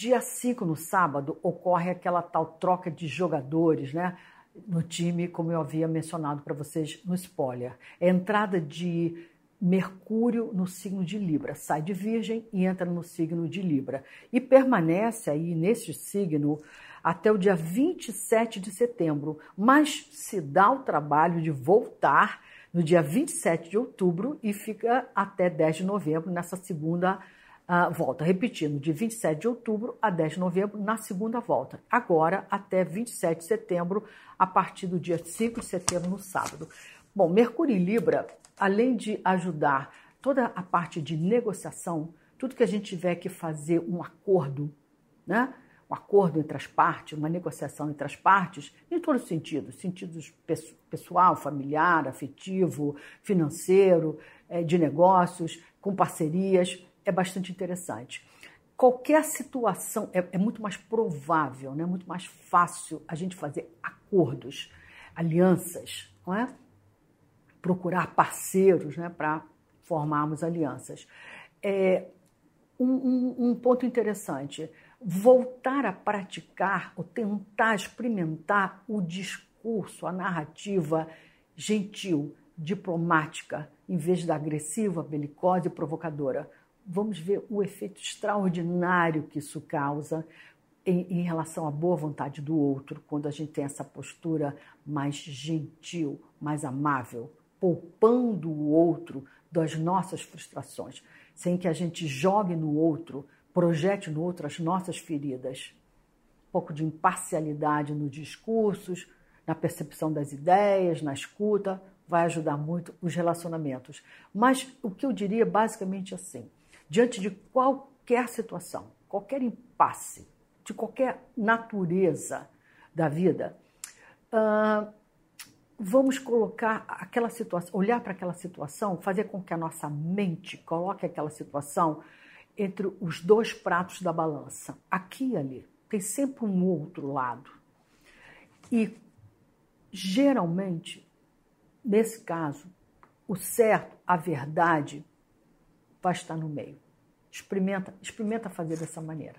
Dia 5, no sábado, ocorre aquela tal troca de jogadores, né? No time, como eu havia mencionado para vocês no spoiler. É entrada de Mercúrio no signo de Libra. Sai de Virgem e entra no signo de Libra. E permanece aí nesse signo até o dia 27 de setembro, mas se dá o trabalho de voltar no dia 27 de outubro e fica até 10 de novembro nessa segunda uh, volta. Repetindo, de 27 de outubro a 10 de novembro na segunda volta. Agora até 27 de setembro, a partir do dia 5 de setembro, no sábado. Bom, Mercúrio em Libra, além de ajudar toda a parte de negociação, tudo que a gente tiver que fazer um acordo, né? um acordo entre as partes, uma negociação entre as partes, em todos os sentidos, sentidos pessoal, familiar, afetivo, financeiro, é, de negócios, com parcerias, é bastante interessante. Qualquer situação é, é muito mais provável, né? muito mais fácil a gente fazer acordos, alianças, não é? procurar parceiros né? para formarmos alianças. É, um, um, um ponto interessante voltar a praticar ou tentar experimentar o discurso, a narrativa gentil, diplomática, em vez da agressiva, belicosa e provocadora. Vamos ver o efeito extraordinário que isso causa em, em, relação à boa vontade do outro, quando a gente tem essa postura mais gentil, mais amável, poupando o outro das nossas frustrações, sem que a gente jogue no outro projete no outro as nossas feridas. Um pouco de imparcialidade nos discursos, na percepção das ideias, na escuta, vai ajudar muito os relacionamentos. Mas o que eu diria basicamente assim: diante de qualquer situação, qualquer impasse, de qualquer natureza da vida, uh, vamos colocar aquela situação, olhar para aquela situação, fazer com que a nossa mente coloque aquela situação entre os dois pratos da balança, aqui e ali. Tem sempre um outro lado. E geralmente, nesse caso, o certo, a verdade, vai estar no meio. Experimenta, experimenta fazer dessa maneira.